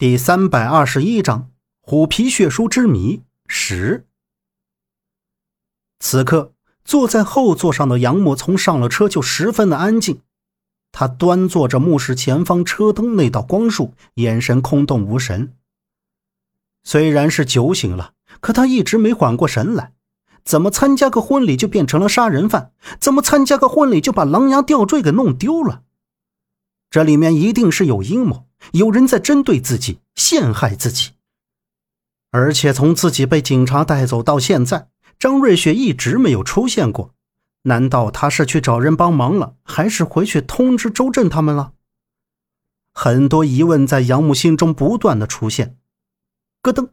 第三百二十一章虎皮血书之谜十。此刻坐在后座上的杨木从上了车就十分的安静，他端坐着目视前方车灯那道光束，眼神空洞无神。虽然是酒醒了，可他一直没缓过神来。怎么参加个婚礼就变成了杀人犯？怎么参加个婚礼就把狼牙吊坠给弄丢了？这里面一定是有阴谋。有人在针对自己，陷害自己。而且从自己被警察带走到现在，张瑞雪一直没有出现过。难道他是去找人帮忙了，还是回去通知周震他们了？很多疑问在杨木心中不断的出现。咯噔，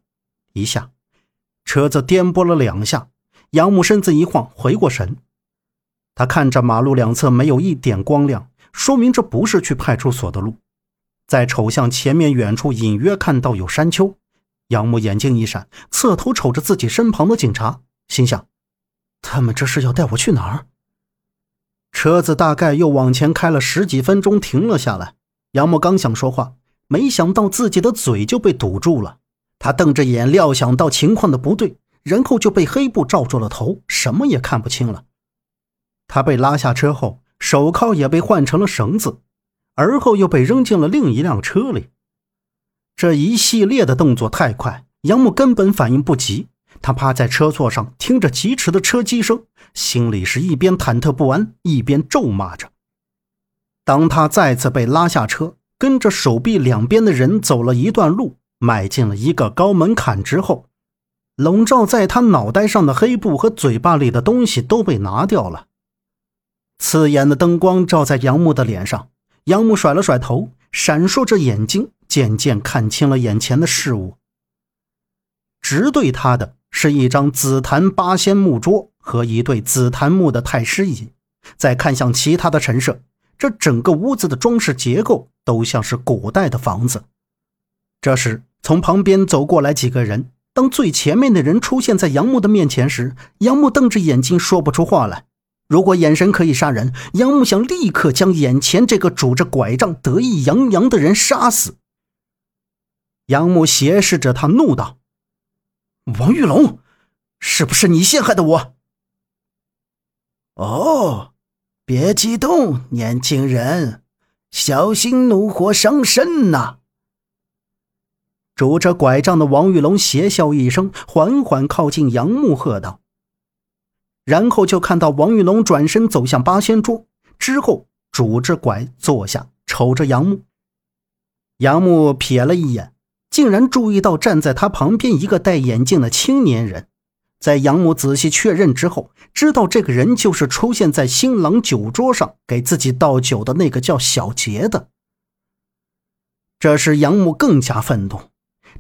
一下，车子颠簸了两下，杨木身子一晃，回过神。他看着马路两侧没有一点光亮，说明这不是去派出所的路。在瞅向前面远处，隐约看到有山丘。杨木眼睛一闪，侧头瞅着自己身旁的警察，心想：他们这是要带我去哪儿？车子大概又往前开了十几分钟，停了下来。杨木刚想说话，没想到自己的嘴就被堵住了。他瞪着眼，料想到情况的不对，然后就被黑布罩住了头，什么也看不清了。他被拉下车后，手铐也被换成了绳子。而后又被扔进了另一辆车里。这一系列的动作太快，杨木根本反应不及。他趴在车座上，听着疾驰的车机声，心里是一边忐忑不安，一边咒骂着。当他再次被拉下车，跟着手臂两边的人走了一段路，迈进了一个高门槛之后，笼罩在他脑袋上的黑布和嘴巴里的东西都被拿掉了。刺眼的灯光照在杨木的脸上。杨木甩了甩头，闪烁着眼睛，渐渐看清了眼前的事物。直对他的是一张紫檀八仙木桌和一对紫檀木的太师椅。再看向其他的陈设，这整个屋子的装饰结构都像是古代的房子。这时，从旁边走过来几个人。当最前面的人出现在杨木的面前时，杨木瞪着眼睛，说不出话来。如果眼神可以杀人，杨木想立刻将眼前这个拄着拐杖、得意洋洋的人杀死。杨木斜视着他，怒道：“王玉龙，是不是你陷害的我？”“哦，别激动，年轻人，小心怒火伤身呐！”拄着拐杖的王玉龙邪笑一声，缓缓靠近杨木，喝道。然后就看到王玉龙转身走向八仙桌，之后拄着拐坐下，瞅着杨木。杨木瞥了一眼，竟然注意到站在他旁边一个戴眼镜的青年人。在杨木仔细确认之后，知道这个人就是出现在新郎酒桌上给自己倒酒的那个叫小杰的。这时杨木更加愤怒，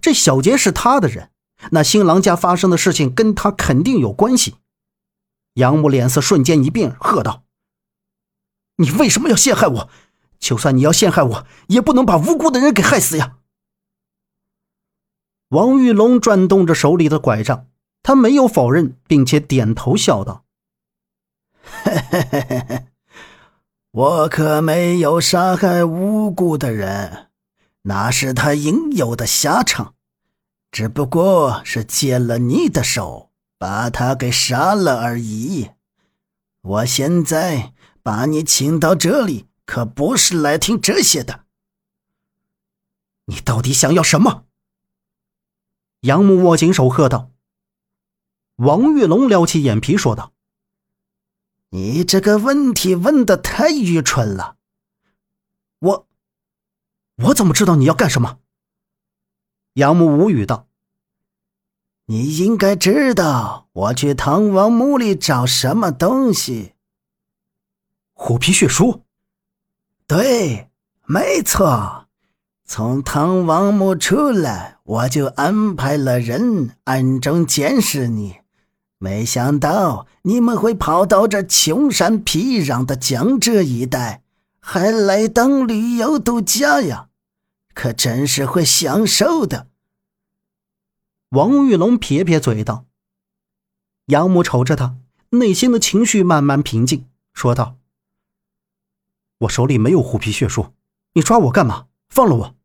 这小杰是他的人，那新郎家发生的事情跟他肯定有关系。杨木脸色瞬间一变，喝道：“你为什么要陷害我？就算你要陷害我，也不能把无辜的人给害死呀！”王玉龙转动着手里的拐杖，他没有否认，并且点头笑道：“，我可没有杀害无辜的人，那是他应有的下场，只不过是借了你的手。”把他给杀了而已。我现在把你请到这里，可不是来听这些的。你到底想要什么？杨木握紧手，喝道。王玉龙撩起眼皮说道：“你这个问题问的太愚蠢了。我，我怎么知道你要干什么？”杨木无语道。你应该知道我去唐王墓里找什么东西。虎皮血书。对，没错。从唐王墓出来，我就安排了人暗中监视你。没想到你们会跑到这穷山僻壤的江浙一带，还来当旅游度假呀？可真是会享受的。王玉龙撇撇嘴道：“杨母瞅着他，内心的情绪慢慢平静，说道：‘我手里没有虎皮血书，你抓我干嘛？放了我！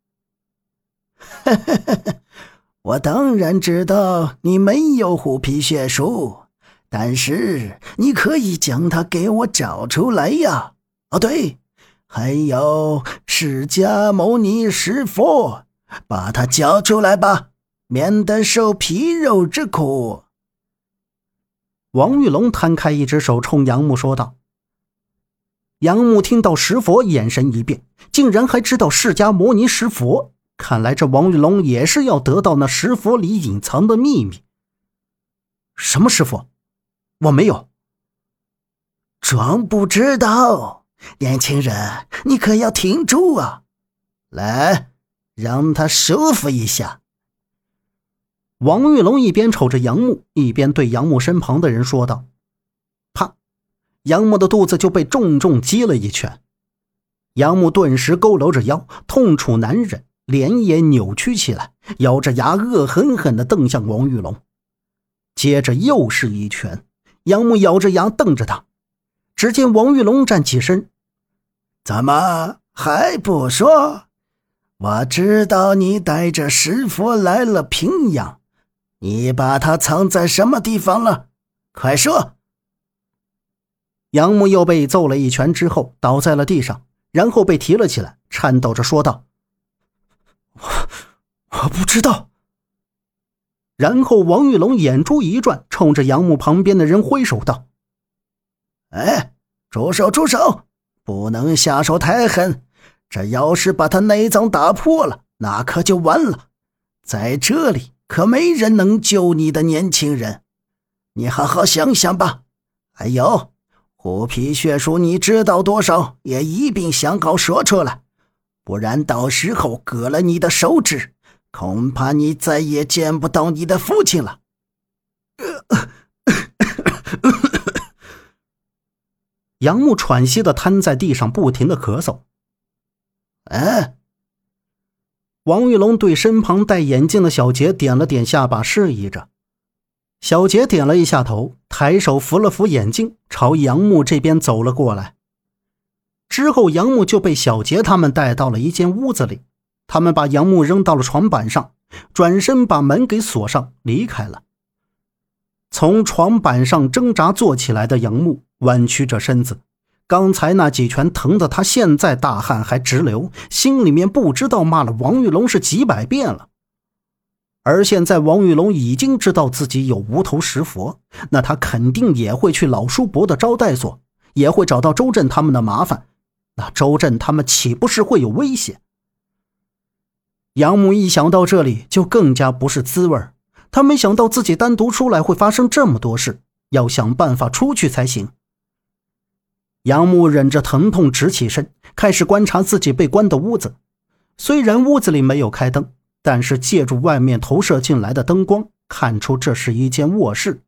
’我当然知道你没有虎皮血书，但是你可以将它给我找出来呀。哦，对，还有释迦牟尼石佛，把他交出来吧，免得受皮肉之苦。王玉龙摊开一只手，冲杨木说道。杨木听到石佛，眼神一变，竟然还知道释迦摩尼石佛。看来这王玉龙也是要得到那石佛里隐藏的秘密。什么师傅？我没有。装不知道，年轻人，你可要挺住啊！来，让他舒服一下。王玉龙一边瞅着杨木，一边对杨木身旁的人说道：“啪！”杨木的肚子就被重重击了一拳。杨木顿时佝偻着腰，痛楚难忍。脸也扭曲起来，咬着牙，恶狠狠地瞪向王玉龙。接着又是一拳，杨木咬着牙瞪着他。只见王玉龙站起身：“怎么还不说？我知道你带着师傅来了平阳，你把他藏在什么地方了？快说！”杨木又被揍了一拳之后，倒在了地上，然后被提了起来，颤抖着说道。我我不知道。然后王玉龙眼珠一转，冲着杨木旁边的人挥手道：“哎，住手！住手！不能下手太狠。这要是把他内脏打破了，那可就完了。在这里可没人能救你的年轻人。你好好想想吧。还有，虎皮血书，你知道多少？也一并想好说出来。”不然，到时候割了你的手指，恐怕你再也见不到你的父亲了。杨木喘息的瘫在地上，不停的咳嗽。哎，王玉龙对身旁戴眼镜的小杰点了点下巴，示意着。小杰点了一下头，抬手扶了扶眼镜，朝杨木这边走了过来。之后，杨木就被小杰他们带到了一间屋子里。他们把杨木扔到了床板上，转身把门给锁上，离开了。从床板上挣扎坐起来的杨木弯曲着身子，刚才那几拳疼得他现在大汗还直流，心里面不知道骂了王玉龙是几百遍了。而现在，王玉龙已经知道自己有无头石佛，那他肯定也会去老叔伯的招待所，也会找到周震他们的麻烦。那周震他们岂不是会有危险？杨母一想到这里，就更加不是滋味他没想到自己单独出来会发生这么多事，要想办法出去才行。杨木忍着疼痛直起身，开始观察自己被关的屋子。虽然屋子里没有开灯，但是借助外面投射进来的灯光，看出这是一间卧室。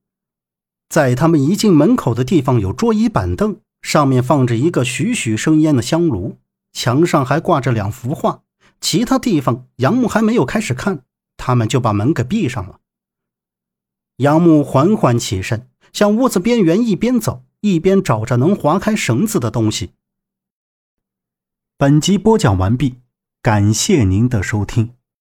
在他们一进门口的地方有桌椅板凳。上面放着一个徐徐生烟的香炉，墙上还挂着两幅画，其他地方杨木还没有开始看，他们就把门给闭上了。杨木缓缓起身，向屋子边缘一边走一边找着能划开绳子的东西。本集播讲完毕，感谢您的收听。